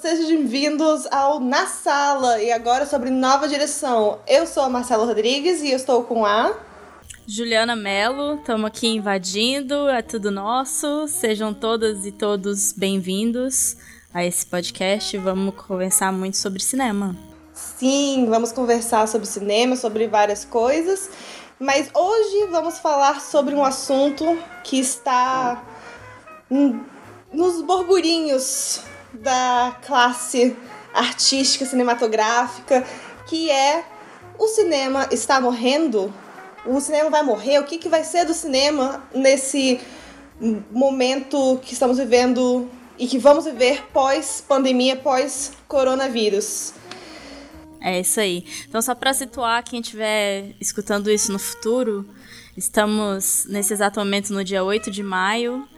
sejam bem-vindos ao Na Sala e agora sobre nova direção. Eu sou a Marcela Rodrigues e eu estou com a Juliana Mello, estamos aqui invadindo, é tudo nosso. Sejam todas e todos bem-vindos a esse podcast. Vamos conversar muito sobre cinema. Sim, vamos conversar sobre cinema, sobre várias coisas. Mas hoje vamos falar sobre um assunto que está nos burburinhos da classe artística cinematográfica, que é o cinema está morrendo? O cinema vai morrer? O que, que vai ser do cinema nesse momento que estamos vivendo e que vamos viver pós-pandemia, pós-coronavírus? É isso aí. Então, só para situar quem estiver escutando isso no futuro, estamos nesse exato momento no dia 8 de maio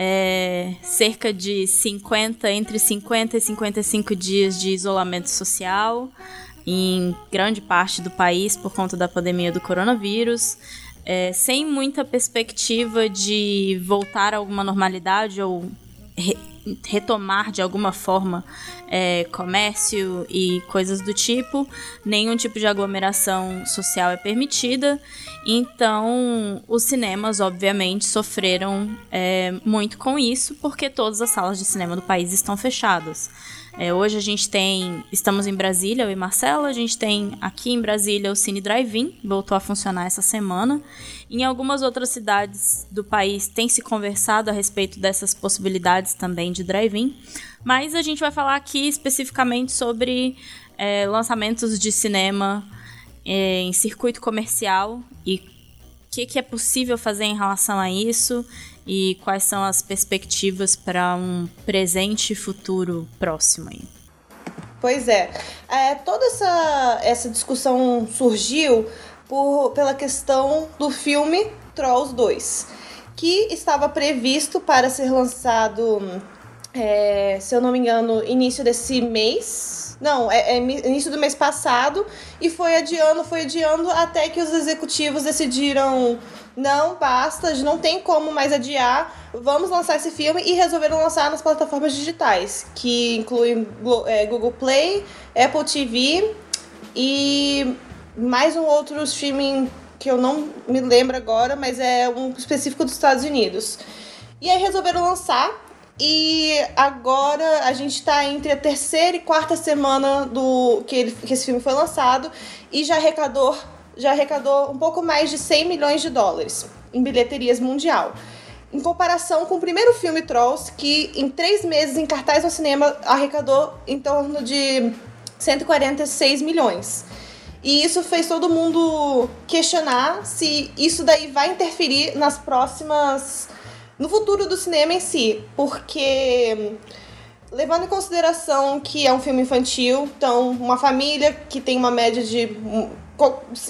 é, cerca de 50, entre 50 e 55 dias de isolamento social em grande parte do país por conta da pandemia do coronavírus, é, sem muita perspectiva de voltar a alguma normalidade ou re retomar de alguma forma é, comércio e coisas do tipo, nenhum tipo de aglomeração social é permitida então, os cinemas, obviamente, sofreram é, muito com isso, porque todas as salas de cinema do país estão fechadas. É, hoje a gente tem. Estamos em Brasília, eu e Marcela. A gente tem aqui em Brasília o Cine Drive-In, voltou a funcionar essa semana. Em algumas outras cidades do país tem se conversado a respeito dessas possibilidades também de drive-in. Mas a gente vai falar aqui especificamente sobre é, lançamentos de cinema é, em circuito comercial e o que, que é possível fazer em relação a isso e quais são as perspectivas para um presente e futuro próximo aí. Pois é. é, toda essa, essa discussão surgiu por, pela questão do filme Trolls 2, que estava previsto para ser lançado, é, se eu não me engano, início desse mês, não, é, é, início do mês passado e foi adiando, foi adiando até que os executivos decidiram não, basta, não tem como mais adiar, vamos lançar esse filme e resolveram lançar nas plataformas digitais, que incluem é, Google Play, Apple TV e mais um outro streaming que eu não me lembro agora, mas é um específico dos Estados Unidos. E aí resolveram lançar e agora a gente está entre a terceira e quarta semana do que, ele, que esse filme foi lançado e já arrecadou, já arrecadou um pouco mais de 100 milhões de dólares em bilheterias mundial. Em comparação com o primeiro filme Trolls, que em três meses em cartaz no cinema arrecadou em torno de 146 milhões. E isso fez todo mundo questionar se isso daí vai interferir nas próximas no futuro do cinema em si, porque levando em consideração que é um filme infantil, então uma família que tem uma média de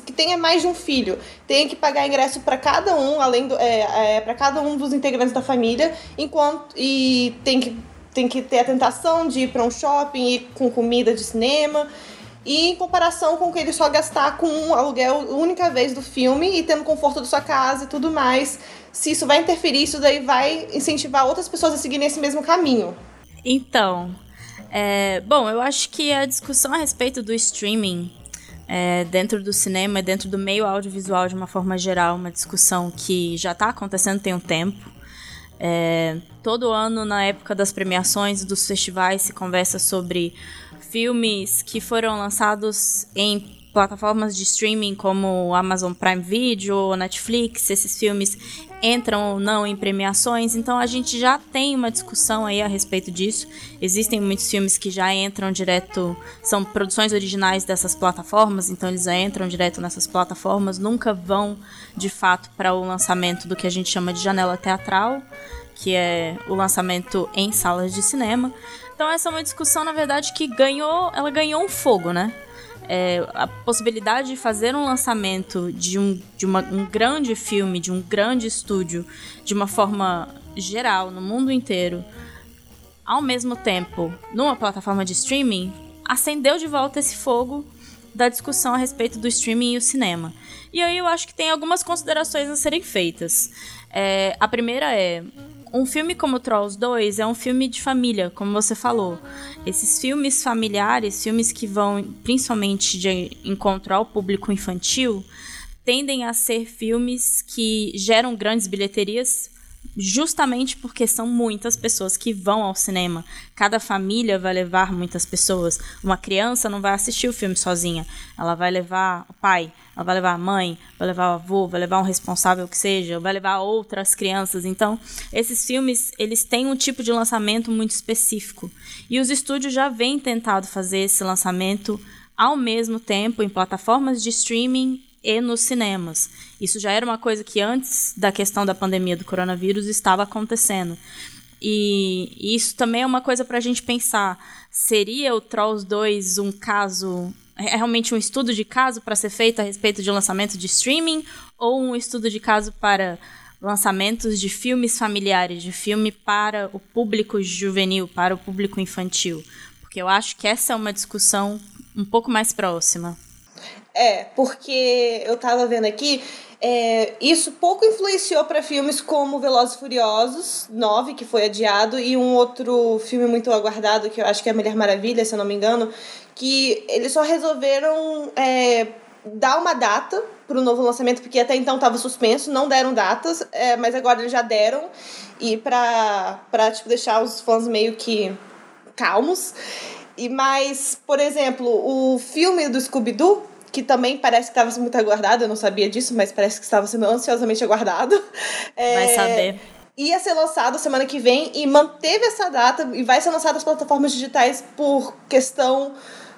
que tenha mais de um filho tem que pagar ingresso para cada um, além do é, é para cada um dos integrantes da família, enquanto e tem que tem que ter a tentação de ir para um shopping e com comida de cinema. E em comparação com que ele só gastar com um aluguel única vez do filme e tendo conforto da sua casa e tudo mais, se isso vai interferir, isso daí vai incentivar outras pessoas a seguirem esse mesmo caminho. Então, é, bom, eu acho que a discussão a respeito do streaming é, dentro do cinema, dentro do meio audiovisual de uma forma geral, uma discussão que já está acontecendo tem um tempo. É, todo ano, na época das premiações dos festivais, se conversa sobre filmes que foram lançados em plataformas de streaming como Amazon Prime Video, Netflix, esses filmes entram ou não em premiações, então a gente já tem uma discussão aí a respeito disso. Existem muitos filmes que já entram direto, são produções originais dessas plataformas, então eles já entram direto nessas plataformas, nunca vão de fato para o lançamento do que a gente chama de janela teatral, que é o lançamento em salas de cinema. Então essa é uma discussão, na verdade, que ganhou, ela ganhou um fogo, né? É, a possibilidade de fazer um lançamento de, um, de uma, um grande filme, de um grande estúdio, de uma forma geral, no mundo inteiro, ao mesmo tempo, numa plataforma de streaming, acendeu de volta esse fogo da discussão a respeito do streaming e o cinema. E aí eu acho que tem algumas considerações a serem feitas. É, a primeira é um filme como Trolls 2 é um filme de família, como você falou. Esses filmes familiares, filmes que vão principalmente de encontrar o público infantil, tendem a ser filmes que geram grandes bilheterias justamente porque são muitas pessoas que vão ao cinema. Cada família vai levar muitas pessoas. Uma criança não vai assistir o filme sozinha. Ela vai levar o pai, ela vai levar a mãe, vai levar o avô, vai levar um responsável que seja, vai levar outras crianças. Então, esses filmes, eles têm um tipo de lançamento muito específico. E os estúdios já vêm tentado fazer esse lançamento ao mesmo tempo em plataformas de streaming e nos cinemas. Isso já era uma coisa que antes da questão da pandemia do coronavírus estava acontecendo. E isso também é uma coisa para a gente pensar. Seria o Trolls 2 um caso, é realmente um estudo de caso para ser feito a respeito de lançamento de streaming? Ou um estudo de caso para lançamentos de filmes familiares, de filme para o público juvenil, para o público infantil? Porque eu acho que essa é uma discussão um pouco mais próxima. É, porque eu tava vendo aqui, é, isso pouco influenciou para filmes como Velozes e Furiosos 9, que foi adiado, e um outro filme muito aguardado, que eu acho que é Mulher Maravilha, se eu não me engano, que eles só resolveram é, dar uma data para o novo lançamento, porque até então estava suspenso, não deram datas, é, mas agora eles já deram, e para tipo, deixar os fãs meio que calmos. E mais, por exemplo, o filme do Scooby-Doo, que também parece que estava muito aguardado, eu não sabia disso, mas parece que estava sendo ansiosamente aguardado. É, vai saber. Ia ser lançado semana que vem e manteve essa data e vai ser lançado nas plataformas digitais por questão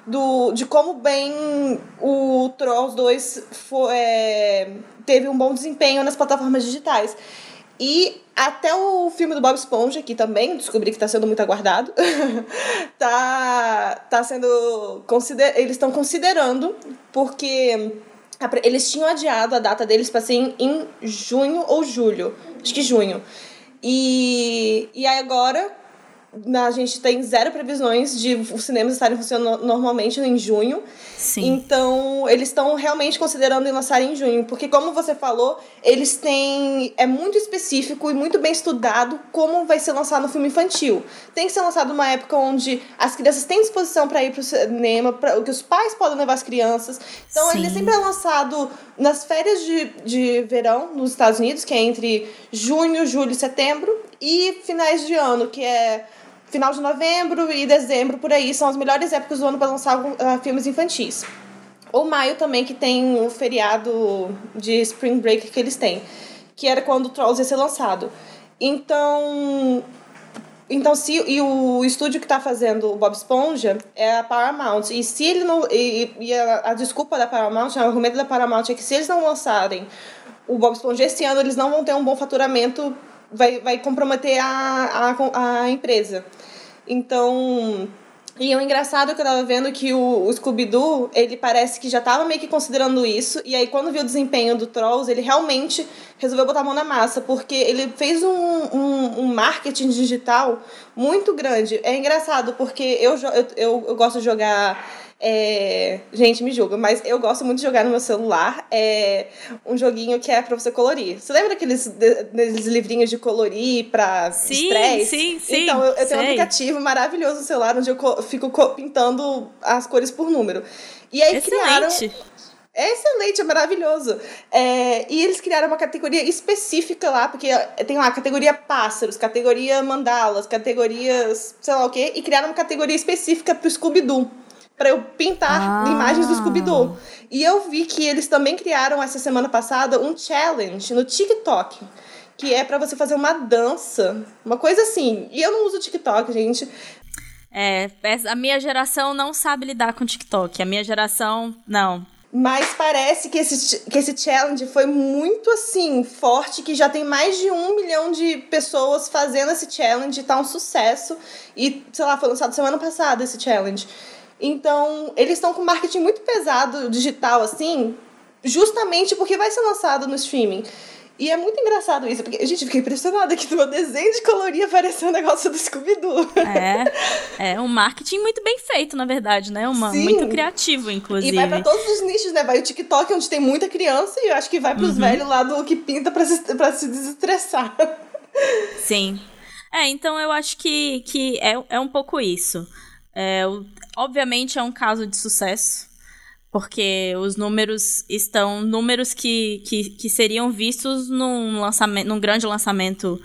do, de como bem o Trolls 2 foi, é, teve um bom desempenho nas plataformas digitais. E até o filme do Bob Esponja, que também descobri que está sendo muito aguardado, tá, tá sendo. Consider, eles estão considerando, porque eles tinham adiado a data deles para ser em, junho ou julho. Acho que junho. E, e aí agora a gente tem zero previsões de os cinemas estarem funcionando normalmente em junho. Sim. Então, eles estão realmente considerando em lançar em junho. Porque, como você falou, eles têm. É muito específico e muito bem estudado como vai ser lançado no filme infantil. Tem que ser lançado numa época onde as crianças têm disposição para ir para o cinema, pra, que os pais podem levar as crianças. Então, Sim. ele sempre é lançado nas férias de, de verão nos Estados Unidos, que é entre junho, julho e setembro, e finais de ano, que é final de novembro e dezembro, por aí, são as melhores épocas do ano para lançar uh, filmes infantis. Ou maio também, que tem o feriado de Spring Break que eles têm, que era quando o Trolls ia ser lançado. Então, então se e o estúdio que está fazendo o Bob Esponja é a Paramount. E se ele não e, e a, a, desculpa da Paramount, o argumento da Paramount é que se eles não lançarem o Bob Esponja esse ano, eles não vão ter um bom faturamento, vai, vai comprometer a, a, a empresa. Então, e o engraçado é que eu tava vendo que o, o Scooby-Doo, ele parece que já tava meio que considerando isso, e aí quando viu o desempenho do Trolls, ele realmente resolveu botar a mão na massa, porque ele fez um, um, um marketing digital muito grande. É engraçado, porque eu, eu, eu, eu gosto de jogar é... Gente, me julga, mas eu gosto muito de jogar no meu celular. É um joguinho que é pra você colorir. Você lembra daqueles, daqueles livrinhos de colorir pra estresse? Sim, sim, Então, eu, eu tenho um aplicativo maravilhoso no celular onde eu fico pintando as cores por número. E aí Excelente. criaram. É excelente, é maravilhoso. É, e eles criaram uma categoria específica lá, porque tem lá categoria pássaros, categoria mandalas, categorias sei lá o quê, e criaram uma categoria específica pro Scooby-Doo para eu pintar ah. imagens do Scooby-Doo. E eu vi que eles também criaram essa semana passada um challenge no TikTok que é para você fazer uma dança, uma coisa assim. E eu não uso TikTok, gente. É, a minha geração não sabe lidar com TikTok. A minha geração, não. Mas parece que esse, que esse challenge foi muito assim, forte, que já tem mais de um milhão de pessoas fazendo esse challenge, tá um sucesso. E, sei lá, foi lançado semana passada esse challenge. Então, eles estão com marketing muito pesado digital, assim, justamente porque vai ser lançado no streaming. E é muito engraçado isso, porque, gente, fiquei impressionada que no meu desenho de colorir apareceu um negócio do Scooby-Doo. É, é um marketing muito bem feito, na verdade, né? Uma, Sim. muito criativo, inclusive. E vai pra todos os nichos, né? Vai o TikTok, onde tem muita criança, e eu acho que vai pros uhum. velhos lá do que pinta pra se, pra se desestressar. Sim. É, então eu acho que, que é, é um pouco isso. É, obviamente é um caso de sucesso, porque os números estão números que, que, que seriam vistos num, lançamento, num grande lançamento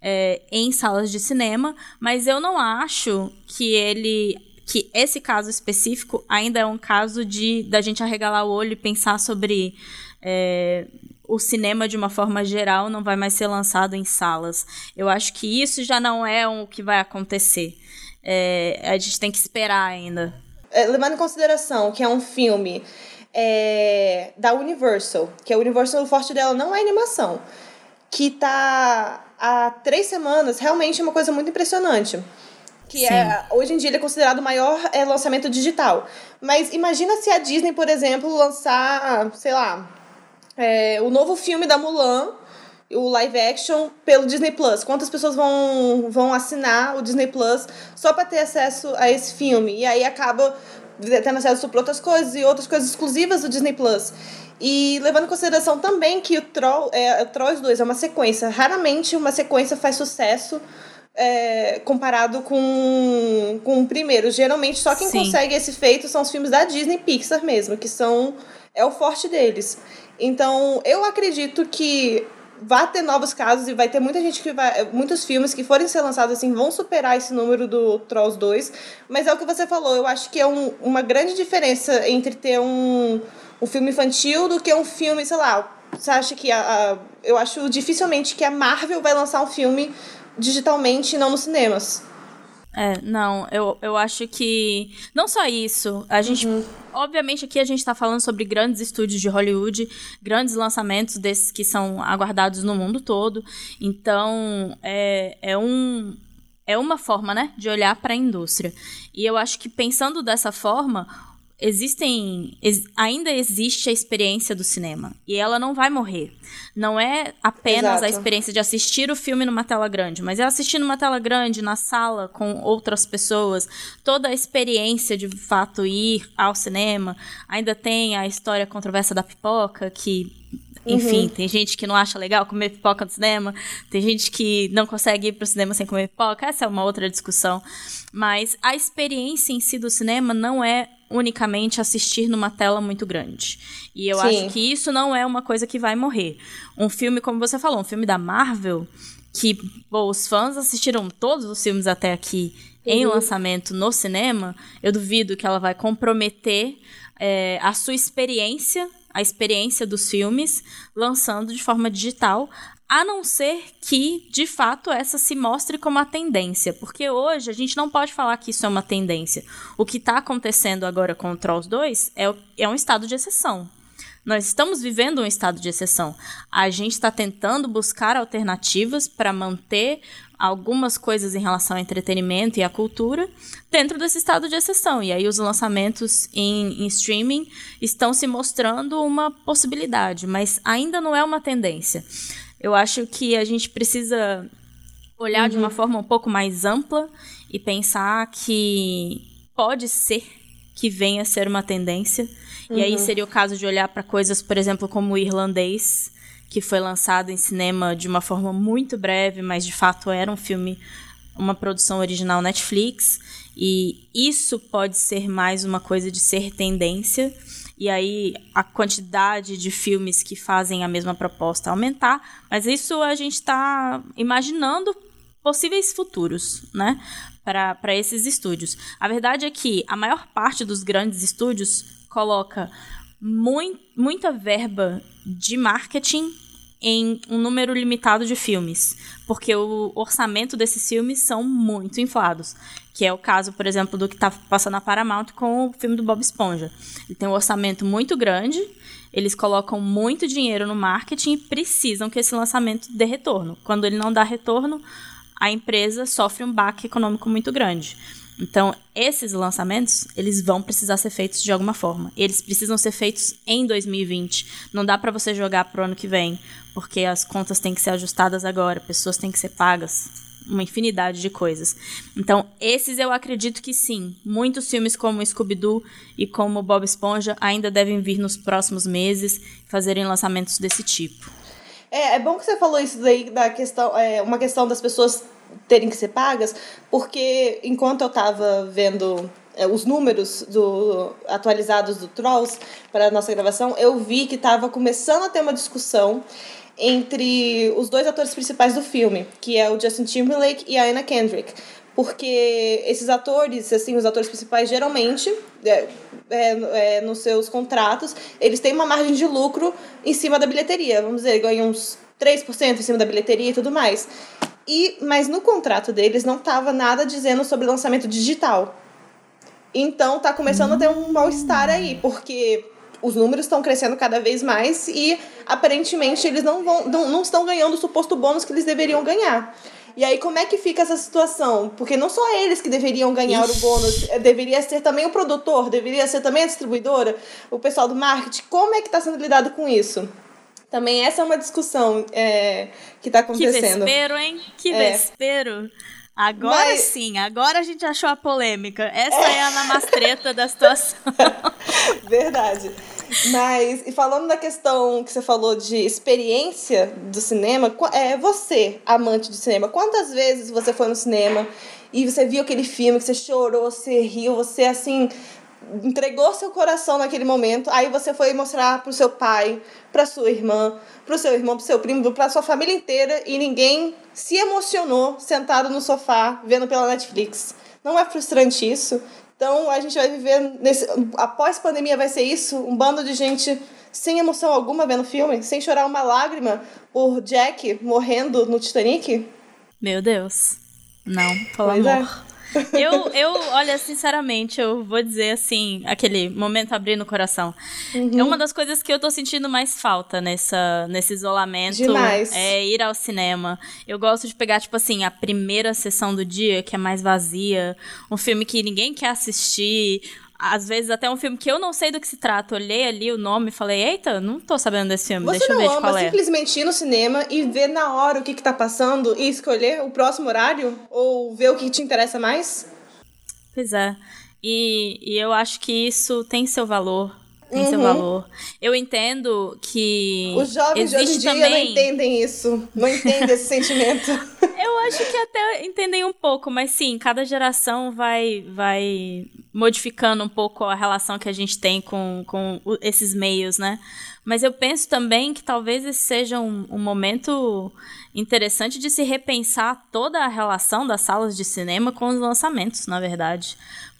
é, em salas de cinema, mas eu não acho que ele que esse caso específico ainda é um caso de da gente arregalar o olho e pensar sobre é, o cinema de uma forma geral não vai mais ser lançado em salas. Eu acho que isso já não é o que vai acontecer. É, a gente tem que esperar ainda. É, levando em consideração que é um filme é, da Universal, que a Universal, o forte dela não é animação, que tá há três semanas, realmente é uma coisa muito impressionante. Que é, hoje em dia ele é considerado o maior é, lançamento digital. Mas imagina se a Disney, por exemplo, lançar, sei lá, é, o novo filme da Mulan, o live action, pelo Disney Plus. Quantas pessoas vão, vão assinar o Disney Plus só para ter acesso a esse filme? E aí acaba tendo acesso para outras coisas e outras coisas exclusivas do Disney Plus. E levando em consideração também que o Troll, é, o Trolls 2 é uma sequência. Raramente uma sequência faz sucesso é, comparado com, com o primeiro. Geralmente só quem Sim. consegue esse feito são os filmes da Disney Pixar mesmo, que são é o forte deles. Então, eu acredito que vai ter novos casos e vai ter muita gente que vai. Muitos filmes que forem ser lançados assim vão superar esse número do Trolls 2. Mas é o que você falou, eu acho que é um, uma grande diferença entre ter um, um filme infantil do que um filme, sei lá. Você acha que a, a eu acho dificilmente que a Marvel vai lançar um filme digitalmente e não nos cinemas. É, não, eu, eu acho que. Não só isso. A gente. Uhum. Obviamente, aqui a gente está falando sobre grandes estúdios de Hollywood, grandes lançamentos desses que são aguardados no mundo todo. Então, é, é um. É uma forma, né, de olhar para a indústria. E eu acho que pensando dessa forma, existem ex, ainda existe a experiência do cinema e ela não vai morrer. Não é apenas Exato. a experiência de assistir o filme numa tela grande, mas é assistir numa tela grande na sala com outras pessoas, toda a experiência de fato ir ao cinema. Ainda tem a história controversa da pipoca que enfim, uhum. tem gente que não acha legal comer pipoca no cinema, tem gente que não consegue ir pro cinema sem comer pipoca, essa é uma outra discussão. Mas a experiência em si do cinema não é unicamente assistir numa tela muito grande. E eu Sim. acho que isso não é uma coisa que vai morrer. Um filme, como você falou, um filme da Marvel, que pô, os fãs assistiram todos os filmes até aqui uhum. em lançamento no cinema, eu duvido que ela vai comprometer é, a sua experiência a experiência dos filmes lançando de forma digital, a não ser que, de fato, essa se mostre como a tendência. Porque hoje a gente não pode falar que isso é uma tendência. O que está acontecendo agora com o Trolls 2 é, é um estado de exceção. Nós estamos vivendo um estado de exceção. A gente está tentando buscar alternativas para manter algumas coisas em relação ao entretenimento e à cultura dentro desse estado de exceção. E aí os lançamentos em, em streaming estão se mostrando uma possibilidade, mas ainda não é uma tendência. Eu acho que a gente precisa olhar uhum. de uma uhum. forma um pouco mais ampla e pensar que pode ser que venha a ser uma tendência. Uhum. E aí uhum. seria o caso de olhar para coisas, por exemplo, como o irlandês, que foi lançado em cinema de uma forma muito breve, mas de fato era um filme, uma produção original Netflix. E isso pode ser mais uma coisa de ser tendência e aí a quantidade de filmes que fazem a mesma proposta aumentar, mas isso a gente está imaginando possíveis futuros, né, para esses estúdios. A verdade é que a maior parte dos grandes estúdios coloca muito, muita verba de marketing em um número limitado de filmes, porque o orçamento desses filmes são muito inflados, que é o caso, por exemplo, do que está passando na Paramount com o filme do Bob Esponja. Ele tem um orçamento muito grande, eles colocam muito dinheiro no marketing e precisam que esse lançamento dê retorno. Quando ele não dá retorno, a empresa sofre um baque econômico muito grande. Então, esses lançamentos, eles vão precisar ser feitos de alguma forma. Eles precisam ser feitos em 2020. Não dá para você jogar pro ano que vem, porque as contas têm que ser ajustadas agora, pessoas têm que ser pagas, uma infinidade de coisas. Então, esses eu acredito que sim. Muitos filmes como Scooby-Doo e como Bob Esponja ainda devem vir nos próximos meses fazerem lançamentos desse tipo. É, é bom que você falou isso daí da questão, é, uma questão das pessoas terem que ser pagas, porque enquanto eu estava vendo os números do, atualizados do Trolls para a nossa gravação, eu vi que estava começando a ter uma discussão entre os dois atores principais do filme, que é o Justin Timberlake e a Anna Kendrick. Porque esses atores, assim, os atores principais, geralmente, é, é, é, nos seus contratos, eles têm uma margem de lucro em cima da bilheteria. Vamos dizer, ganham uns 3% em cima da bilheteria e tudo mais. E, mas no contrato deles não estava nada dizendo sobre lançamento digital. Então tá começando a ter um mal-estar aí, porque os números estão crescendo cada vez mais e aparentemente eles não, vão, não, não estão ganhando o suposto bônus que eles deveriam ganhar. E aí, como é que fica essa situação? Porque não só eles que deveriam ganhar Ixi. o bônus, é, deveria ser também o produtor, deveria ser também a distribuidora, o pessoal do marketing. Como é que está sendo lidado com isso? Também essa é uma discussão é, que está acontecendo. Que vespero, hein? Que é. vespero. Agora Mas... sim, agora a gente achou a polêmica. Essa é, é a namastreta da situação. Verdade. Mas, e falando da questão que você falou de experiência do cinema, é você, amante de cinema, quantas vezes você foi no cinema e você viu aquele filme que você chorou, você riu, você assim entregou seu coração naquele momento, aí você foi mostrar pro seu pai, pra sua irmã, pro seu irmão, pro seu primo, pra sua família inteira e ninguém se emocionou sentado no sofá vendo pela Netflix. Não é frustrante isso? Então a gente vai viver nesse após pandemia vai ser isso, um bando de gente sem emoção alguma vendo filme, sem chorar uma lágrima por Jack morrendo no Titanic? Meu Deus. Não, pelo pois é. amor. É. Eu, eu, olha, sinceramente, eu vou dizer assim, aquele momento abrindo o coração. Uhum. É uma das coisas que eu tô sentindo mais falta nessa, nesse isolamento. Demais. É ir ao cinema. Eu gosto de pegar, tipo assim, a primeira sessão do dia, que é mais vazia, um filme que ninguém quer assistir, às vezes até um filme que eu não sei do que se trata. Olhei ali o nome e falei, eita, não tô sabendo desse filme, Você deixa eu ver de qual é. simplesmente ir no cinema e ver na hora o que, que tá passando e escolher o próximo horário? Ou ver o que te interessa mais? Pois é. E, e eu acho que isso tem seu valor tem uhum. seu valor. Eu entendo que. Os jovens de hoje em dia também... não entendem isso. Não entendem esse sentimento. Eu acho que até entendem um pouco, mas sim, cada geração vai, vai modificando um pouco a relação que a gente tem com, com esses meios, né? Mas eu penso também que talvez esse seja um, um momento interessante de se repensar toda a relação das salas de cinema com os lançamentos, na verdade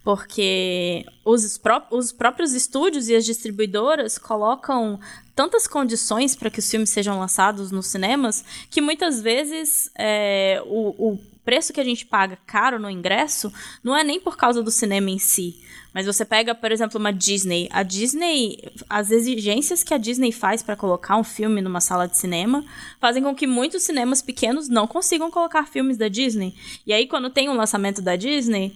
porque os, pró os próprios estúdios e as distribuidoras colocam tantas condições para que os filmes sejam lançados nos cinemas que muitas vezes é, o, o preço que a gente paga caro no ingresso não é nem por causa do cinema em si. Mas você pega, por exemplo, uma Disney. A Disney, as exigências que a Disney faz para colocar um filme numa sala de cinema fazem com que muitos cinemas pequenos não consigam colocar filmes da Disney. E aí, quando tem um lançamento da Disney,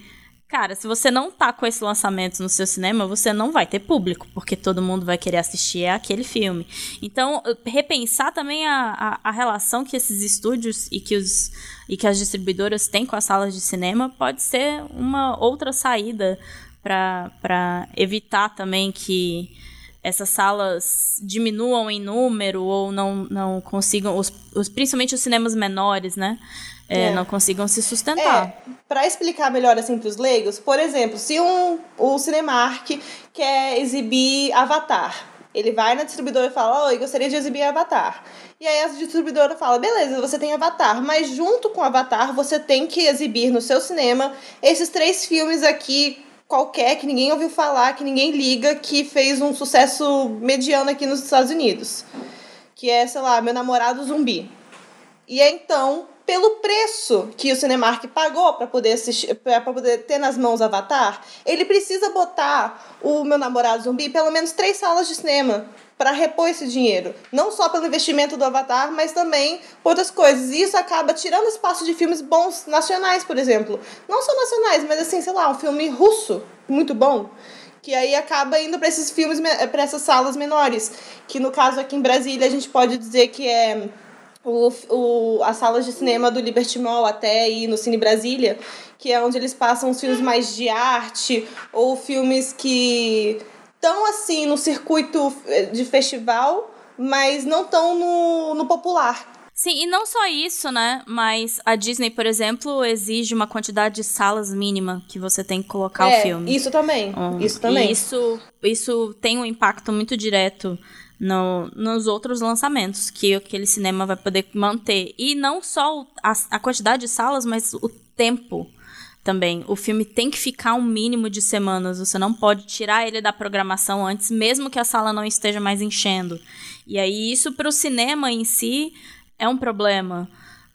Cara, se você não tá com esse lançamento no seu cinema, você não vai ter público, porque todo mundo vai querer assistir aquele filme. Então, repensar também a, a, a, relação que esses estúdios e que, os, e que as distribuidoras têm com as salas de cinema pode ser uma outra saída para evitar também que essas salas diminuam em número ou não, não consigam, os, os, principalmente os cinemas menores, né? É, é. não consigam se sustentar. É, para explicar melhor assim para os leigos, por exemplo, se um, o Cinemark quer exibir Avatar, ele vai na distribuidora e fala: Oi, gostaria de exibir Avatar. E aí a distribuidora fala: beleza, você tem Avatar, mas junto com Avatar você tem que exibir no seu cinema esses três filmes aqui qualquer que ninguém ouviu falar, que ninguém liga, que fez um sucesso mediano aqui nos Estados Unidos. Que é, sei lá, Meu Namorado Zumbi. E então pelo preço que o Cinemark pagou para poder assistir, para poder ter nas mãos Avatar, ele precisa botar o meu namorado zumbi pelo menos três salas de cinema para repor esse dinheiro. Não só pelo investimento do Avatar, mas também por outras coisas. E isso acaba tirando espaço de filmes bons nacionais, por exemplo. Não só nacionais, mas assim, sei lá, um filme russo muito bom que aí acaba indo para esses filmes, para essas salas menores, que no caso aqui em Brasília a gente pode dizer que é o, o, as salas de cinema do Liberty Mall até ir no Cine Brasília, que é onde eles passam os filmes mais de arte ou filmes que estão assim no circuito de festival, mas não estão no, no popular. Sim, e não só isso, né? Mas a Disney, por exemplo, exige uma quantidade de salas mínima que você tem que colocar é, o filme. Isso também. Um, isso também. isso, isso tem um impacto muito direto no, nos outros lançamentos que aquele cinema vai poder manter. E não só a, a quantidade de salas, mas o tempo também. O filme tem que ficar um mínimo de semanas. Você não pode tirar ele da programação antes, mesmo que a sala não esteja mais enchendo. E aí, isso para o cinema em si é um problema,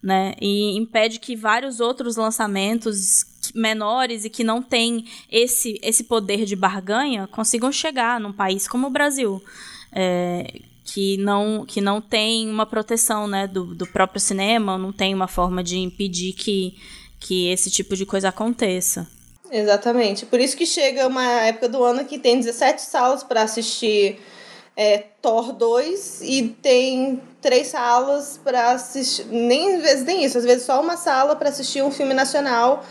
né? E impede que vários outros lançamentos menores e que não têm esse, esse poder de barganha consigam chegar num país como o Brasil. É, que não, que não tem uma proteção né, do, do próprio cinema, não tem uma forma de impedir que, que esse tipo de coisa aconteça. Exatamente. Por isso que chega uma época do ano que tem 17 salas para assistir é, Thor 2 e tem três salas para assistir. Nem às vezes nem isso, às vezes só uma sala para assistir um filme nacional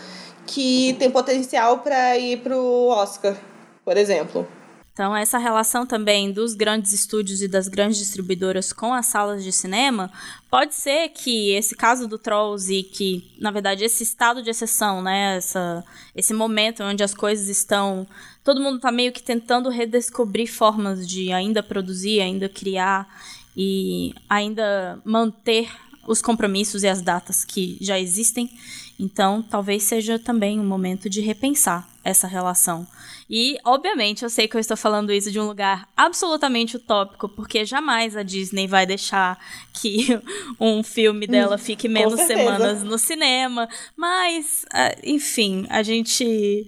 que tem potencial para ir pro Oscar, por exemplo. Então, essa relação também dos grandes estúdios e das grandes distribuidoras com as salas de cinema, pode ser que esse caso do Trolls e que, na verdade, esse estado de exceção, né, essa, esse momento onde as coisas estão. Todo mundo está meio que tentando redescobrir formas de ainda produzir, ainda criar e ainda manter os compromissos e as datas que já existem. Então, talvez seja também um momento de repensar essa relação. E, obviamente, eu sei que eu estou falando isso de um lugar absolutamente utópico, porque jamais a Disney vai deixar que um filme dela fique menos semanas no cinema. Mas, ah, enfim, a gente.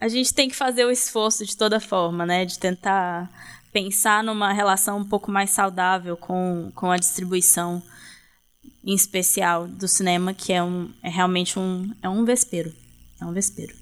A gente tem que fazer o esforço de toda forma, né? De tentar pensar numa relação um pouco mais saudável com, com a distribuição em especial do cinema, que é, um, é realmente um, é um vespeiro. É um vespeiro.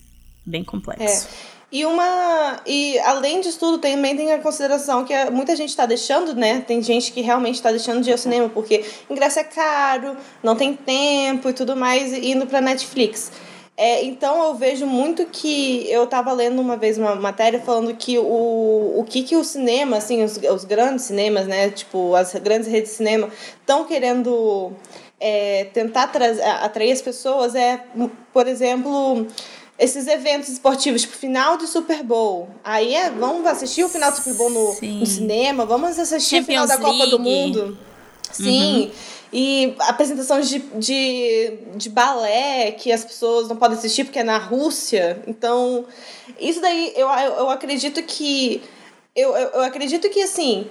Bem complexo. É. E uma. E além disso tudo, também tem a consideração que muita gente está deixando, né? Tem gente que realmente está deixando de ir ao cinema porque ingresso é caro, não tem tempo e tudo mais, indo para Netflix. É, então eu vejo muito que eu estava lendo uma vez uma matéria falando que o, o que, que o cinema, assim, os, os grandes cinemas, né? Tipo, as grandes redes de cinema estão querendo é, tentar atrair as pessoas é, por exemplo esses eventos esportivos, tipo final de Super Bowl. Aí é, vamos assistir o final do Super Bowl no, no cinema, vamos assistir Champions o final da Copa League. do Mundo. Sim. Uhum. E apresentações de, de, de balé que as pessoas não podem assistir porque é na Rússia. Então, isso daí eu, eu, eu acredito que. Eu, eu, eu acredito que assim.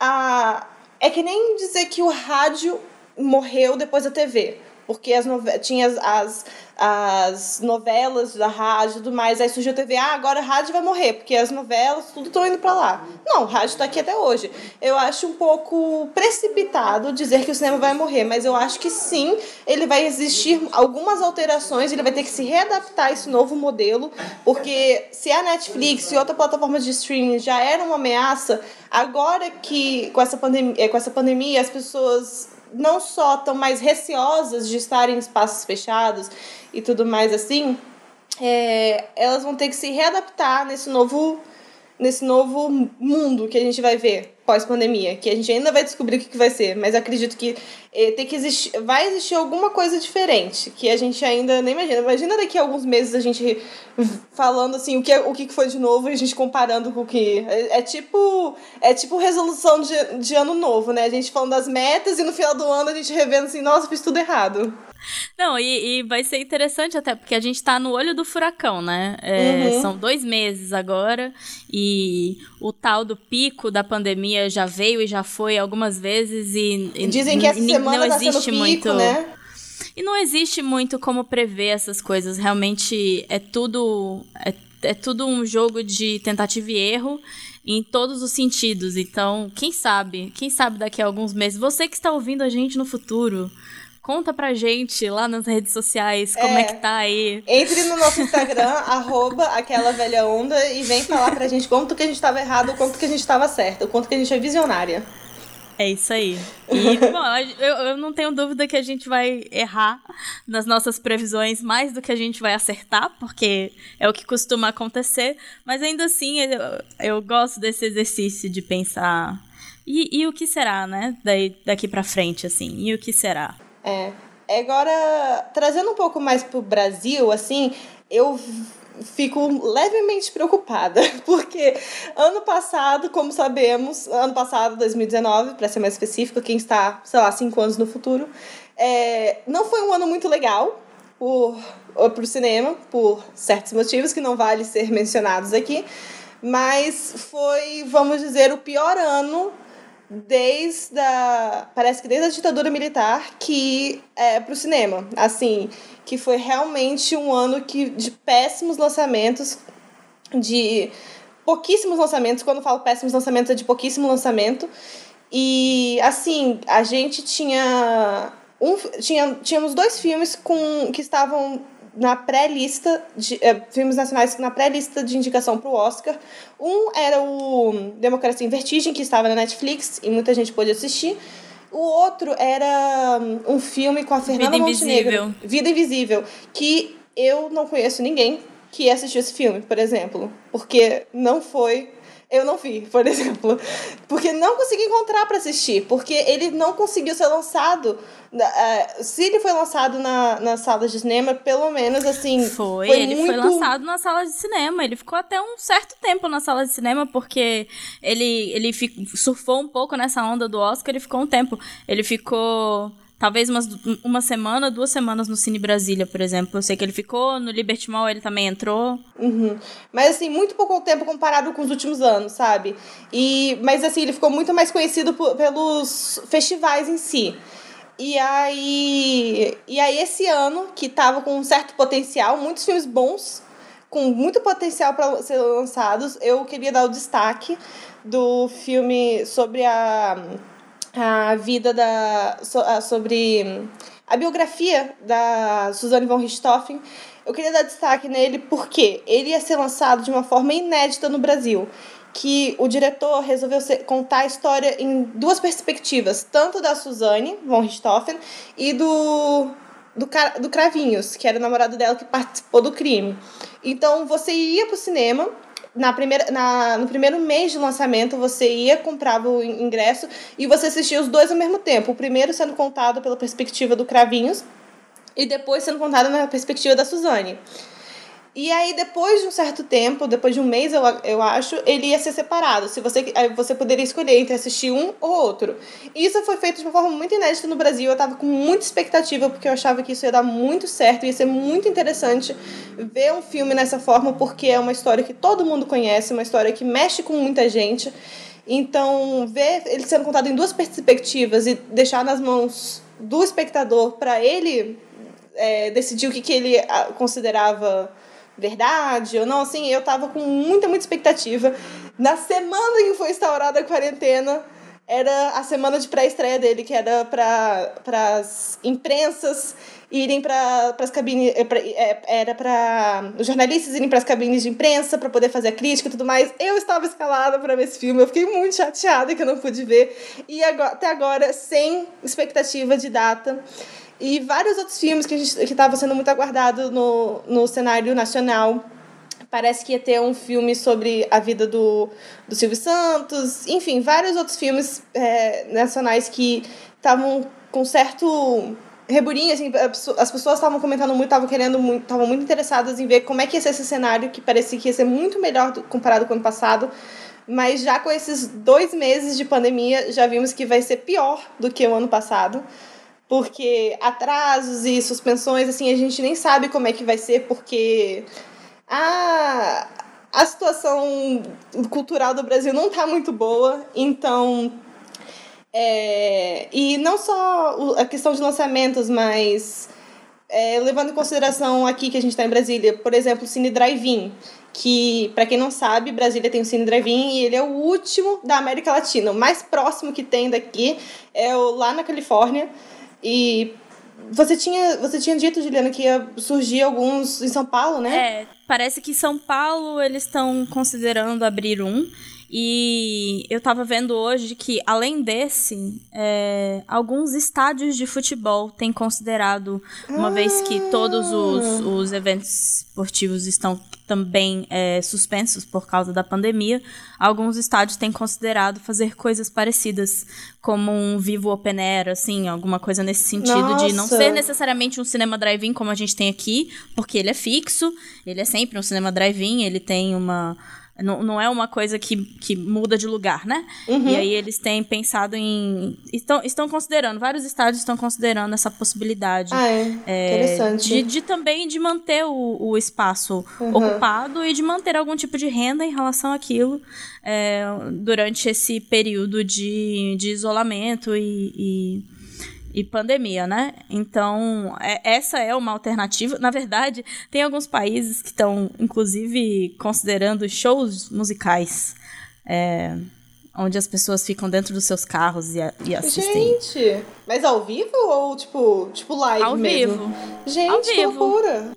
A, é que nem dizer que o rádio morreu depois da TV. Porque as tinha as, as as novelas da rádio e tudo mais. Aí surgiu a TV, ah, agora a rádio vai morrer, porque as novelas, tudo estão indo para lá. Não, o rádio está aqui até hoje. Eu acho um pouco precipitado dizer que o cinema vai morrer, mas eu acho que sim, ele vai existir algumas alterações, ele vai ter que se readaptar a esse novo modelo, porque se a Netflix e outra plataforma de streaming já era uma ameaça, agora que com essa pandemia, com essa pandemia as pessoas não só estão mais receosas de estar em espaços fechados e tudo mais assim, é, elas vão ter que se readaptar nesse novo, nesse novo mundo que a gente vai ver pós-pandemia, que a gente ainda vai descobrir o que, que vai ser, mas acredito que é, tem que existir, vai existir alguma coisa diferente, que a gente ainda nem imagina. Imagina daqui a alguns meses a gente falando assim, o que, o que foi de novo e a gente comparando com o que. É, é, tipo. É tipo resolução de, de ano novo, né? A gente falando das metas e no final do ano a gente revendo assim, nossa, fiz tudo errado. Não, e, e, vai ser interessante até, porque a gente tá no olho do furacão, né? É, uhum. São dois meses agora, e o tal do pico da pandemia já veio e já foi algumas vezes, e. e Dizem que essa semana não tá existe pico, muito. Né? E não existe muito como prever essas coisas. Realmente é tudo. É, é tudo um jogo de tentativa e erro em todos os sentidos. Então, quem sabe? Quem sabe daqui a alguns meses? Você que está ouvindo a gente no futuro, Conta pra gente lá nas redes sociais como é, é que tá aí. Entre no nosso Instagram, arroba aquela velha onda, e vem falar pra gente quanto que a gente tava errado, quanto que a gente tava certo, quanto que a gente é visionária. É isso aí. E, bom, eu, eu não tenho dúvida que a gente vai errar nas nossas previsões mais do que a gente vai acertar, porque é o que costuma acontecer. Mas ainda assim, eu, eu gosto desse exercício de pensar E, e o que será, né? Daí, daqui para frente, assim. E o que será? É. Agora, trazendo um pouco mais pro Brasil, assim, eu fico levemente preocupada, porque ano passado, como sabemos, ano passado, 2019, para ser mais específico, quem está, sei lá, cinco anos no futuro, é, não foi um ano muito legal para o cinema, por certos motivos que não vale ser mencionados aqui, mas foi, vamos dizer, o pior ano desde a, parece que desde a ditadura militar que é para o cinema. Assim que foi realmente um ano que de péssimos lançamentos de pouquíssimos lançamentos. Quando falo péssimos lançamentos é de pouquíssimo lançamento. E assim a gente tinha um tinha tínhamos dois filmes com que estavam na pré-lista de é, filmes nacionais na pré-lista de indicação para o Oscar. Um era o Democracia em Vertigem, que estava na Netflix e muita gente pôde assistir. O outro era um filme com a Fernanda Vida Montenegro, Invisível. Vida Invisível, que eu não conheço ninguém que assistiu esse filme, por exemplo, porque não foi eu não vi, por exemplo. Porque não consegui encontrar para assistir. Porque ele não conseguiu ser lançado. Uh, se ele foi lançado na, na sala de cinema, pelo menos assim. Foi, foi ele muito... foi lançado na sala de cinema. Ele ficou até um certo tempo na sala de cinema, porque ele, ele surfou um pouco nessa onda do Oscar e ficou um tempo. Ele ficou talvez umas, uma semana, duas semanas no Cine Brasília, por exemplo. Eu sei que ele ficou, no Liberty Mall ele também entrou. Uhum. Mas assim, muito pouco tempo comparado com os últimos anos, sabe? E, mas assim, ele ficou muito mais conhecido por, pelos festivais em si. E aí, e aí esse ano, que tava com um certo potencial, muitos filmes bons, com muito potencial para ser lançados, eu queria dar o destaque do filme sobre a a vida da sobre a biografia da Suzanne von Richthofen. Eu queria dar destaque nele porque ele ia ser lançado de uma forma inédita no Brasil, que o diretor resolveu contar a história em duas perspectivas, tanto da Suzanne von Richthofen e do do, do Cravinhos, que era o namorado dela que participou do crime. Então você ia pro cinema na primeira, na, no primeiro mês de lançamento, você ia, comprava o ingresso e você assistia os dois ao mesmo tempo. O primeiro sendo contado pela perspectiva do Cravinhos e depois sendo contado na perspectiva da Suzane. E aí, depois de um certo tempo, depois de um mês, eu, eu acho, ele ia ser separado. Se você, você poderia escolher entre assistir um ou outro. Isso foi feito de uma forma muito inédita no Brasil. Eu tava com muita expectativa, porque eu achava que isso ia dar muito certo, ia ser muito interessante ver um filme nessa forma, porque é uma história que todo mundo conhece, uma história que mexe com muita gente. Então, ver ele sendo contado em duas perspectivas e deixar nas mãos do espectador para ele é, decidir o que, que ele ah, considerava verdade ou não, assim, eu tava com muita, muita expectativa. Na semana que foi instaurada a quarentena, era a semana de pré-estreia dele, que era para as imprensas irem para as cabines. Eh, eh, era para os jornalistas irem para as cabines de imprensa para poder fazer a crítica e tudo mais. Eu estava escalada para ver esse filme, eu fiquei muito chateada que eu não pude ver. E agora, até agora, sem expectativa de data. E vários outros filmes que estavam sendo muito aguardados no, no cenário nacional. Parece que ia ter um filme sobre a vida do, do Silvio Santos. Enfim, vários outros filmes é, nacionais que estavam com certo reburinho, assim, as pessoas estavam comentando muito, estavam querendo muito, estavam muito interessadas em ver como é que ia ser esse cenário, que parecia que ia ser muito melhor do, comparado com o ano passado. Mas já com esses dois meses de pandemia, já vimos que vai ser pior do que o ano passado porque atrasos e suspensões, assim, a gente nem sabe como é que vai ser, porque a, a situação cultural do Brasil não está muito boa, então. É, e não só a questão de lançamentos, mas é, levando em consideração aqui que a gente está em Brasília, por exemplo, o Cine Drive-In, que, para quem não sabe, Brasília tem o Cine Drive-In e ele é o último da América Latina. O mais próximo que tem daqui é o, lá na Califórnia. E você tinha, você tinha dito, Juliana, que ia surgir alguns em São Paulo, né? É, parece que São Paulo eles estão considerando abrir um. E eu tava vendo hoje que, além desse, é, alguns estádios de futebol têm considerado, uma ah. vez que todos os, os eventos esportivos estão também é, suspensos por causa da pandemia, alguns estádios têm considerado fazer coisas parecidas, como um vivo open air, assim, alguma coisa nesse sentido Nossa. de não ser necessariamente um cinema drive-in como a gente tem aqui, porque ele é fixo, ele é sempre um cinema drive-in, ele tem uma não, não é uma coisa que, que muda de lugar, né? Uhum. E aí eles têm pensado em. Estão, estão considerando, vários estádios estão considerando essa possibilidade. Ah, é. é Interessante. De, de, também de manter o, o espaço uhum. ocupado e de manter algum tipo de renda em relação àquilo é, durante esse período de, de isolamento e, e e pandemia, né? Então, é, essa é uma alternativa. Na verdade, tem alguns países que estão, inclusive, considerando shows musicais. É, onde as pessoas ficam dentro dos seus carros e, e assistem. Gente! Mas ao vivo ou tipo, tipo live ao mesmo? Vivo. Gente, ao que vivo. loucura!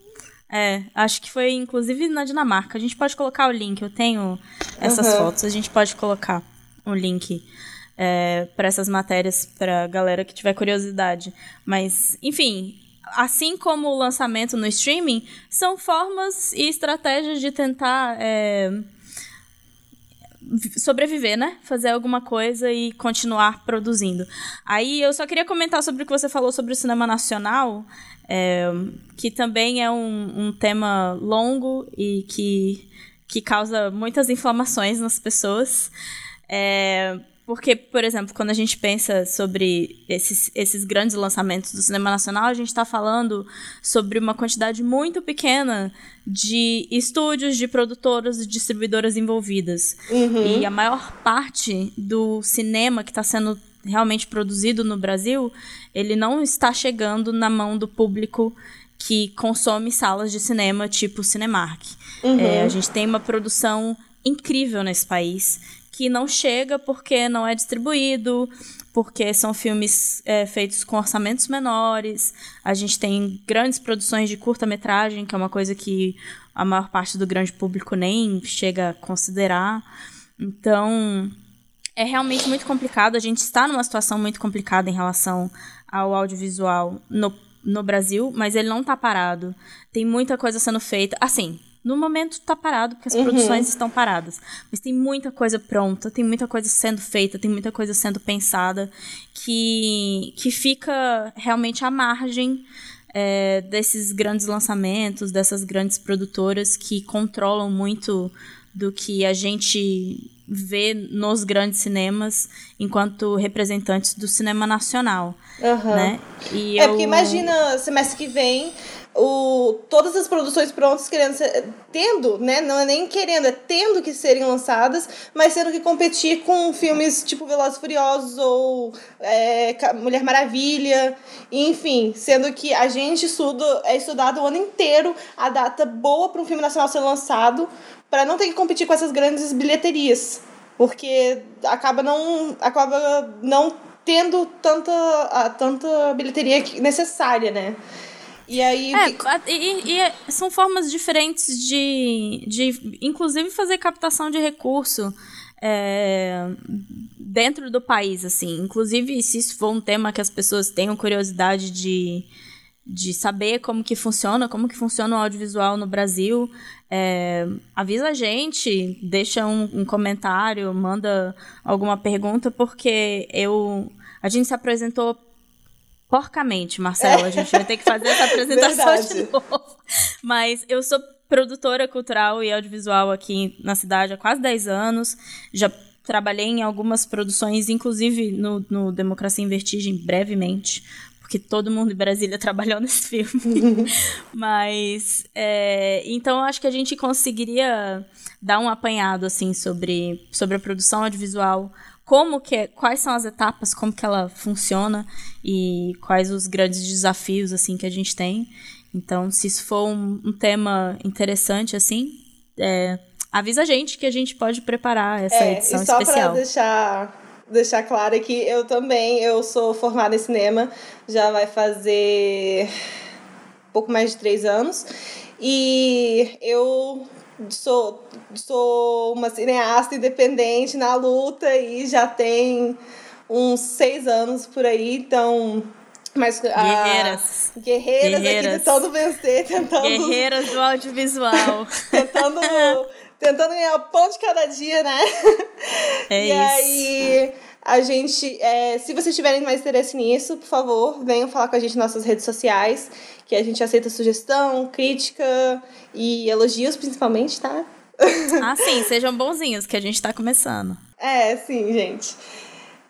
É, acho que foi inclusive na Dinamarca. A gente pode colocar o link, eu tenho essas uhum. fotos, a gente pode colocar o link é, para essas matérias para galera que tiver curiosidade. Mas, enfim, assim como o lançamento no streaming, são formas e estratégias de tentar é, sobreviver, né? Fazer alguma coisa e continuar produzindo. Aí eu só queria comentar sobre o que você falou sobre o cinema nacional, é, que também é um, um tema longo e que, que causa muitas inflamações nas pessoas. É, porque, por exemplo, quando a gente pensa sobre esses, esses grandes lançamentos do cinema nacional, a gente está falando sobre uma quantidade muito pequena de estúdios, de produtoras e distribuidoras envolvidas. Uhum. E a maior parte do cinema que está sendo realmente produzido no Brasil, ele não está chegando na mão do público que consome salas de cinema tipo Cinemark. Uhum. É, a gente tem uma produção incrível nesse país que não chega porque não é distribuído, porque são filmes é, feitos com orçamentos menores. A gente tem grandes produções de curta-metragem, que é uma coisa que a maior parte do grande público nem chega a considerar. Então, é realmente muito complicado. A gente está numa situação muito complicada em relação ao audiovisual no, no Brasil, mas ele não está parado. Tem muita coisa sendo feita. Assim, no momento está parado, porque as uhum. produções estão paradas. Mas tem muita coisa pronta, tem muita coisa sendo feita, tem muita coisa sendo pensada que, que fica realmente à margem é, desses grandes lançamentos, dessas grandes produtoras que controlam muito do que a gente vê nos grandes cinemas enquanto representantes do cinema nacional, uhum. né? E é eu... porque imagina semestre que vem o, todas as produções prontas querendo ser, tendo, né? Não é nem querendo, é tendo que serem lançadas, mas tendo que competir com filmes tipo Velozes Furiosos ou é, Mulher Maravilha, enfim, sendo que a gente estuda, é estudado o ano inteiro a data boa para um filme nacional ser lançado, para não ter que competir com essas grandes bilheterias, porque acaba não acaba não tendo tanta, a, tanta bilheteria necessária, né? E aí. É, e, e, são formas diferentes de, de, inclusive, fazer captação de recurso é, dentro do país, assim. Inclusive, se isso for um tema que as pessoas tenham curiosidade de, de saber como que funciona, como que funciona o audiovisual no Brasil, é, avisa a gente, deixa um, um comentário, manda alguma pergunta, porque eu. A gente se apresentou porcamente, Marcelo. A gente vai ter que fazer essa apresentação de novo. Mas eu sou produtora cultural e audiovisual aqui na cidade há quase 10 anos. Já trabalhei em algumas produções, inclusive no, no Democracia em Vertigem, brevemente. Porque todo mundo em Brasília trabalhou nesse filme. Mas, é, então, acho que a gente conseguiria dar um apanhado, assim, sobre, sobre a produção audiovisual como que é, quais são as etapas, como que ela funciona e quais os grandes desafios assim que a gente tem. Então, se isso for um, um tema interessante assim, é, avisa a gente que a gente pode preparar essa é, edição e só especial. Pra deixar deixar claro que eu também eu sou formada em cinema, já vai fazer pouco mais de três anos e eu sou, sou uma cineasta independente na luta e já tem uns seis anos por aí, então. Mas, guerreiras. Ah, guerreiras. Guerreiras aqui tentando vencer, tentando. Guerreiras do audiovisual. tentando, tentando ganhar o pão de cada dia, né? É e isso. aí. A gente, é, se vocês tiverem mais interesse nisso, por favor, venham falar com a gente nas nossas redes sociais, que a gente aceita sugestão, crítica e elogios principalmente, tá? Ah, sim, sejam bonzinhos, que a gente tá começando. É, sim, gente.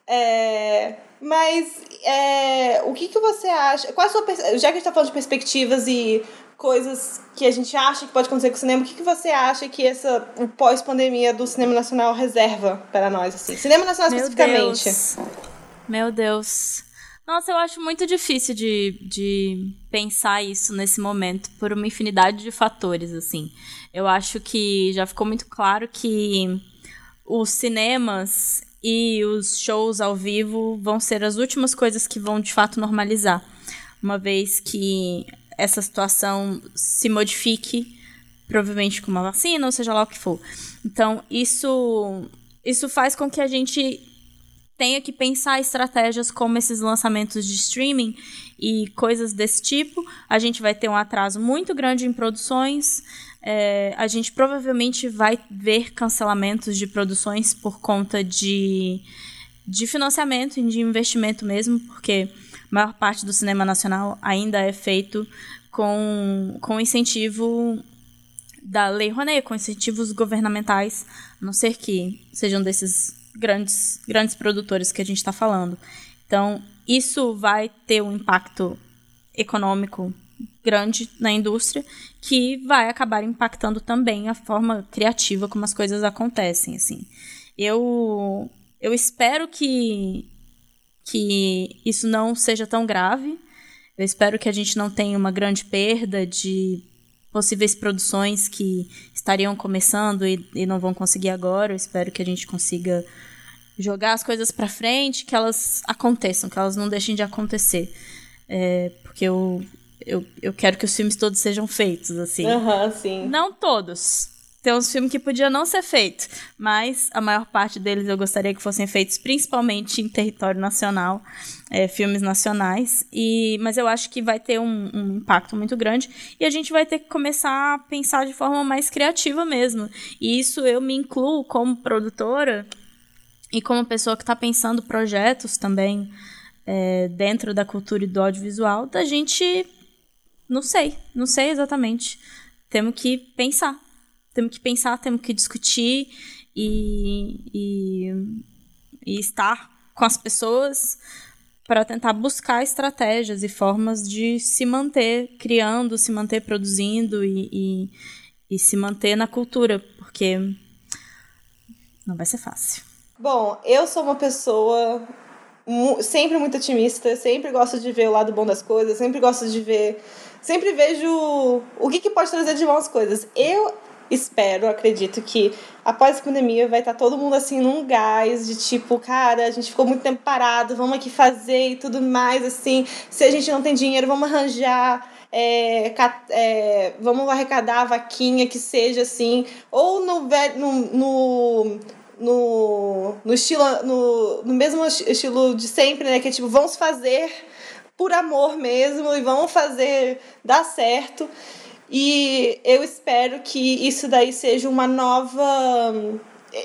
É, mas é, o que, que você acha? Qual a sua, já que a gente tá falando de perspectivas e coisas que a gente acha que pode acontecer com o cinema, o que, que você acha que essa, o pós-pandemia do cinema nacional reserva para nós? Assim? Cinema nacional Meu especificamente. Deus. Meu Deus. Nossa, eu acho muito difícil de, de pensar isso nesse momento, por uma infinidade de fatores, assim. Eu acho que já ficou muito claro que os cinemas e os shows ao vivo vão ser as últimas coisas que vão de fato normalizar. Uma vez que essa situação se modifique, provavelmente com uma vacina, ou seja lá o que for. Então, isso, isso faz com que a gente tenha que pensar estratégias como esses lançamentos de streaming e coisas desse tipo. A gente vai ter um atraso muito grande em produções. É, a gente provavelmente vai ver cancelamentos de produções por conta de, de financiamento e de investimento mesmo, porque a maior parte do cinema nacional ainda é feito com, com incentivo da Lei Rouanet, com incentivos governamentais, a não ser que sejam desses grandes, grandes produtores que a gente está falando. Então, isso vai ter um impacto econômico grande na indústria que vai acabar impactando também a forma criativa como as coisas acontecem assim eu eu espero que que isso não seja tão grave eu espero que a gente não tenha uma grande perda de possíveis produções que estariam começando e, e não vão conseguir agora eu espero que a gente consiga jogar as coisas para frente que elas aconteçam que elas não deixem de acontecer é, porque eu eu, eu quero que os filmes todos sejam feitos, assim. Uhum, sim. Não todos. Tem uns filmes que podiam não ser feitos, mas a maior parte deles eu gostaria que fossem feitos principalmente em território nacional, é, filmes nacionais. E, mas eu acho que vai ter um, um, impacto muito grande e a gente vai ter que começar a pensar de forma mais criativa mesmo. E isso eu me incluo como produtora e como pessoa que está pensando projetos também é, dentro da cultura e do audiovisual, da gente não sei, não sei exatamente. Temos que pensar. Temos que pensar, temos que discutir e, e, e estar com as pessoas para tentar buscar estratégias e formas de se manter criando, se manter produzindo e, e, e se manter na cultura, porque não vai ser fácil. Bom, eu sou uma pessoa sempre muito otimista, sempre gosto de ver o lado bom das coisas, sempre gosto de ver sempre vejo o que, que pode trazer de bom as coisas. Eu espero, acredito que após a pandemia vai estar tá todo mundo assim num gás de tipo, cara, a gente ficou muito tempo parado, vamos aqui fazer e tudo mais, assim. Se a gente não tem dinheiro, vamos arranjar. É, é, vamos arrecadar a vaquinha que seja assim, ou no, no, no no, no estilo no, no mesmo estilo de sempre, né, que é tipo, vamos fazer por amor mesmo e vamos fazer dar certo. E eu espero que isso daí seja uma nova.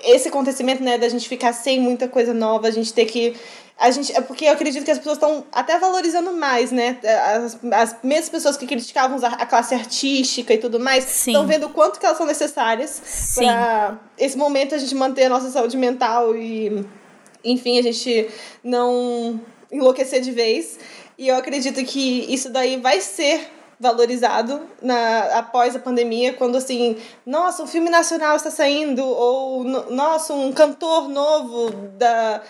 Esse acontecimento, né, da gente ficar sem muita coisa nova, a gente ter que. A gente, é porque eu acredito que as pessoas estão até valorizando mais, né? As, as mesmas pessoas que criticavam a classe artística e tudo mais estão vendo o quanto que elas são necessárias para esse momento a gente manter a nossa saúde mental e, enfim, a gente não enlouquecer de vez. E eu acredito que isso daí vai ser valorizado na, após a pandemia, quando assim, nossa, um filme nacional está saindo, ou nossa, um cantor novo da,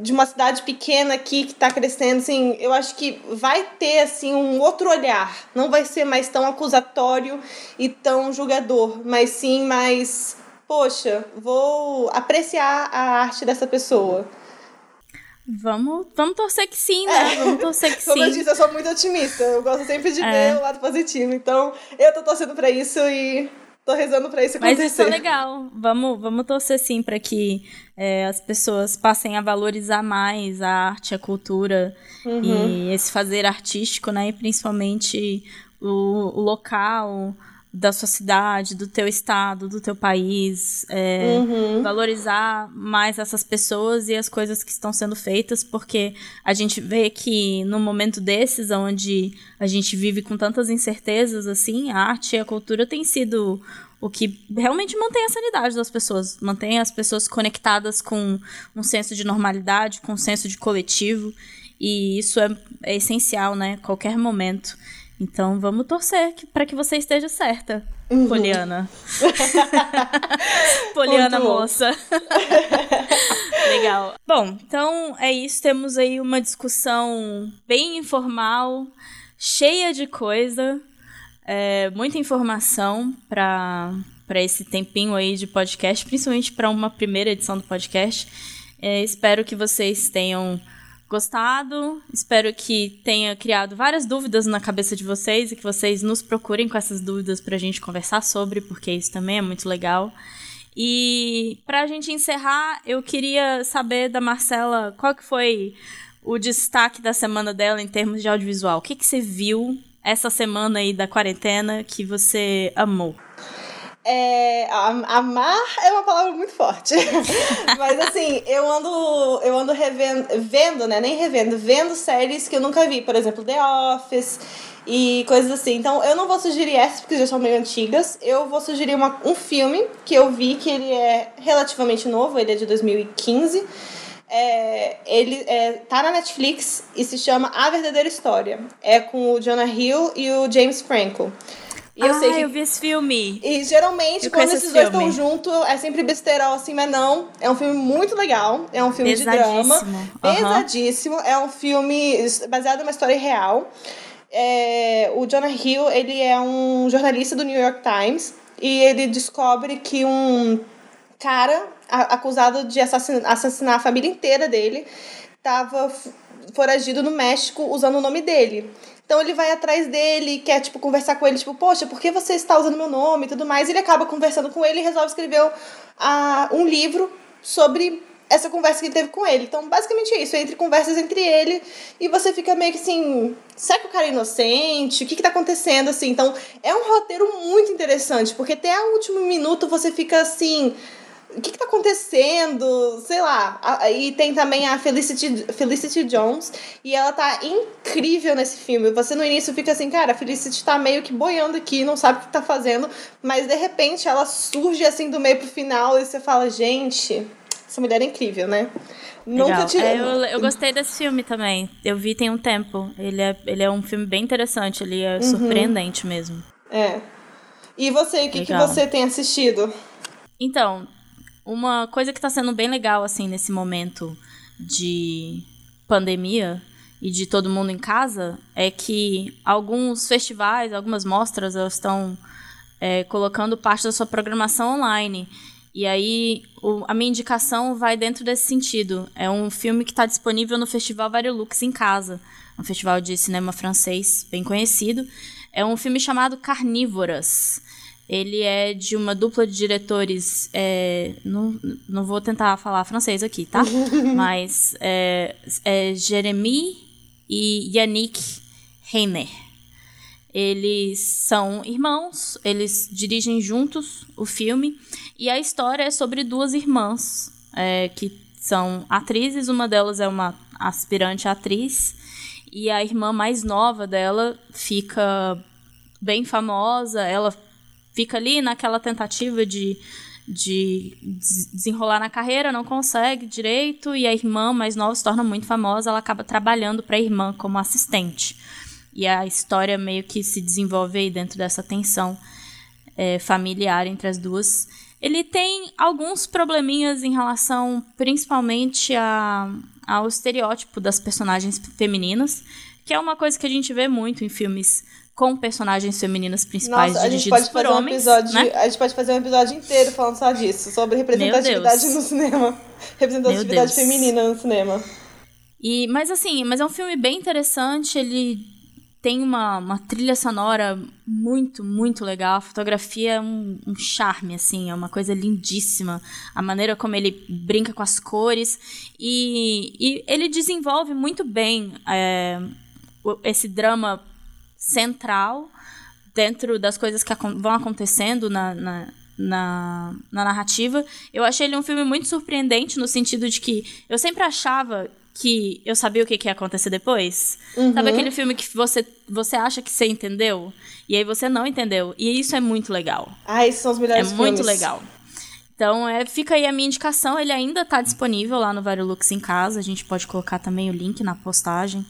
de uma cidade pequena aqui que está crescendo, assim, eu acho que vai ter assim um outro olhar, não vai ser mais tão acusatório e tão julgador, mas sim mais, poxa, vou apreciar a arte dessa pessoa. Vamos, vamos torcer que sim, né? É. Vamos torcer que sim. Como eu disse, eu sou muito otimista. Eu gosto sempre de é. ver o lado positivo. Então, eu tô torcendo pra isso e tô rezando pra isso acontecer. Mas isso é legal. Vamos, vamos torcer sim para que é, as pessoas passem a valorizar mais a arte, a cultura uhum. e esse fazer artístico, né? E principalmente o, o local da sua cidade, do teu estado, do teu país, é, uhum. valorizar mais essas pessoas e as coisas que estão sendo feitas, porque a gente vê que no momento desses, onde a gente vive com tantas incertezas, assim, a arte e a cultura tem sido o que realmente mantém a sanidade das pessoas, mantém as pessoas conectadas com um senso de normalidade, com um senso de coletivo, e isso é, é essencial, né? Qualquer momento. Então vamos torcer para que você esteja certa, uhum. Poliana. Poliana moça. Legal. Bom, então é isso. Temos aí uma discussão bem informal, cheia de coisa, é, muita informação para para esse tempinho aí de podcast, principalmente para uma primeira edição do podcast. É, espero que vocês tenham gostado. Espero que tenha criado várias dúvidas na cabeça de vocês e que vocês nos procurem com essas dúvidas para a gente conversar sobre, porque isso também é muito legal. E para a gente encerrar, eu queria saber da Marcela qual que foi o destaque da semana dela em termos de audiovisual. O que, que você viu essa semana aí da quarentena que você amou? É, amar é uma palavra muito forte. Mas assim, eu ando, eu ando revendo, vendo, né? Nem revendo, vendo séries que eu nunca vi. Por exemplo, The Office e coisas assim. Então eu não vou sugerir essas porque já são meio antigas. Eu vou sugerir uma, um filme que eu vi que ele é relativamente novo, ele é de 2015. É, ele é, tá na Netflix e se chama A Verdadeira História. É com o Jonah Hill e o James Franco. E eu ah, sei que... eu vi esse filme. E geralmente, eu quando esses dois estão juntos, é sempre besterol, assim, mas não. É um filme muito legal. É um filme de drama. Pesadíssimo. É um filme baseado numa história real. É, o Jonah Hill, ele é um jornalista do New York Times. E ele descobre que um cara acusado de assassinar, assassinar a família inteira dele estava foragido no México usando o nome dele. Então ele vai atrás dele, quer, tipo, conversar com ele, tipo, poxa, por que você está usando meu nome e tudo mais? Ele acaba conversando com ele e resolve escrever uh, um livro sobre essa conversa que ele teve com ele. Então, basicamente é isso, entre conversas entre ele e você fica meio que assim, será que o cara é inocente? O que que tá acontecendo, assim? Então, é um roteiro muito interessante, porque até o último minuto você fica assim o que, que tá acontecendo? Sei lá. E tem também a Felicity, Felicity Jones. E ela tá incrível nesse filme. Você no início fica assim, cara, a Felicity tá meio que boiando aqui, não sabe o que tá fazendo. Mas de repente ela surge assim do meio pro final e você fala, gente, essa mulher é incrível, né? Nunca tirou. É, eu, eu gostei desse filme também. Eu vi tem um tempo. Ele é, ele é um filme bem interessante, ele é uhum. surpreendente mesmo. É. E você, o que, que você tem assistido? Então, uma coisa que está sendo bem legal, assim, nesse momento de pandemia e de todo mundo em casa é que alguns festivais, algumas mostras, estão é, colocando parte da sua programação online. E aí, o, a minha indicação vai dentro desse sentido. É um filme que está disponível no Festival Variolux em casa, um festival de cinema francês bem conhecido. É um filme chamado Carnívoras. Ele é de uma dupla de diretores. É, não, não vou tentar falar francês aqui, tá? Mas é, é Jeremy e Yannick Reiner. Eles são irmãos, eles dirigem juntos o filme. E a história é sobre duas irmãs é, que são atrizes. Uma delas é uma aspirante atriz. E a irmã mais nova dela fica bem famosa. Ela fica ali naquela tentativa de, de desenrolar na carreira, não consegue direito, e a irmã mais nova se torna muito famosa, ela acaba trabalhando para a irmã como assistente. E a história meio que se desenvolve aí dentro dessa tensão é, familiar entre as duas. Ele tem alguns probleminhas em relação principalmente a, ao estereótipo das personagens femininas, que é uma coisa que a gente vê muito em filmes com personagens femininas principais Nossa, dirigidos por um homens. Episódio, né? A gente pode fazer um episódio inteiro falando só disso, sobre representatividade no cinema. Representatividade feminina no cinema. E, mas assim, mas é um filme bem interessante, ele tem uma, uma trilha sonora muito, muito legal. A fotografia é um, um, charme, assim, é uma coisa lindíssima. A maneira como ele brinca com as cores. E, e ele desenvolve muito bem é, esse drama central dentro das coisas que vão acontecendo na, na, na, na narrativa. Eu achei ele um filme muito surpreendente no sentido de que eu sempre achava que eu sabia o que, que ia acontecer depois? Uhum. Sabe aquele filme que você, você acha que você entendeu? E aí você não entendeu. E isso é muito legal. Ah, esses são os melhores É filmes. muito legal. Então, é, fica aí a minha indicação. Ele ainda está disponível lá no Varilux em casa. A gente pode colocar também o link na postagem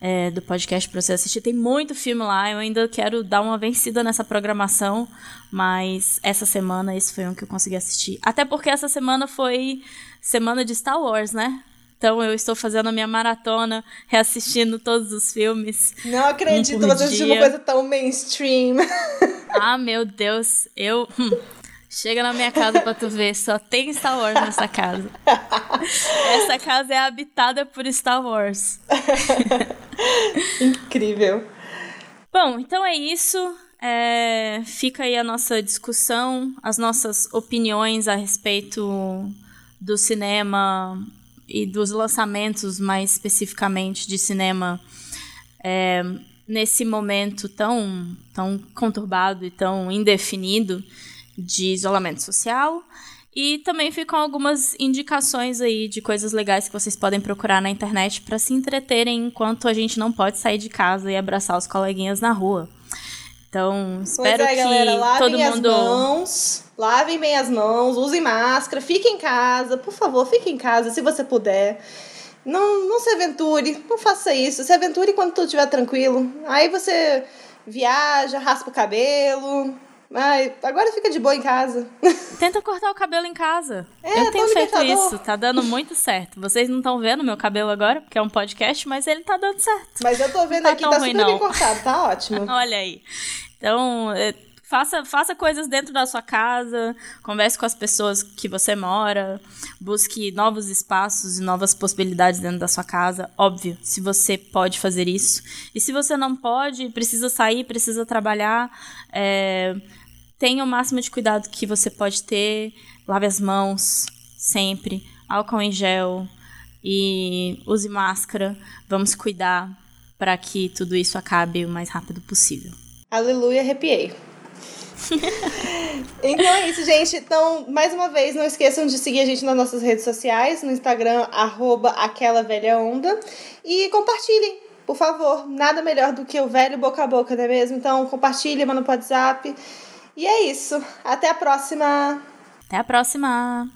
é, do podcast para você assistir. Tem muito filme lá. Eu ainda quero dar uma vencida nessa programação. Mas essa semana, esse foi um que eu consegui assistir. Até porque essa semana foi semana de Star Wars, né? Então eu estou fazendo a minha maratona, reassistindo todos os filmes. Não acredito, um você assistiu uma coisa tão mainstream. Ah, meu Deus, eu. Hum, chega na minha casa pra tu ver, só tem Star Wars nessa casa. Essa casa é habitada por Star Wars. Incrível. Bom, então é isso. É, fica aí a nossa discussão, as nossas opiniões a respeito do cinema e dos lançamentos mais especificamente de cinema é, nesse momento tão, tão conturbado e tão indefinido de isolamento social. E também ficam algumas indicações aí de coisas legais que vocês podem procurar na internet para se entreterem enquanto a gente não pode sair de casa e abraçar os coleguinhas na rua. Então, espero é, que galera, todo mundo. As mãos, lavem bem as mãos, usem máscara, fiquem em casa, por favor, fiquem em casa se você puder. Não, não se aventure, não faça isso. Se aventure quando tudo estiver tranquilo. Aí você viaja, raspa o cabelo. Ai, agora fica de boa em casa. Tenta cortar o cabelo em casa. É, eu tenho feito isso, tá dando muito certo. Vocês não estão vendo meu cabelo agora, porque é um podcast, mas ele tá dando certo. Mas eu tô vendo tá aqui, tá ruim, super não. bem cortado, tá ótimo. Olha aí. Então, é, faça, faça coisas dentro da sua casa, converse com as pessoas que você mora, busque novos espaços e novas possibilidades dentro da sua casa. Óbvio, se você pode fazer isso. E se você não pode, precisa sair, precisa trabalhar, é, tenha o máximo de cuidado que você pode ter. Lave as mãos sempre, álcool em gel e use máscara. Vamos cuidar para que tudo isso acabe o mais rápido possível. Aleluia, arrepiei. então é isso, gente. Então, mais uma vez, não esqueçam de seguir a gente nas nossas redes sociais, no Instagram, arroba aquela velha onda. E compartilhem, por favor. Nada melhor do que o velho boca a boca, não é mesmo? Então, compartilhe, manda no WhatsApp. E é isso. Até a próxima. Até a próxima.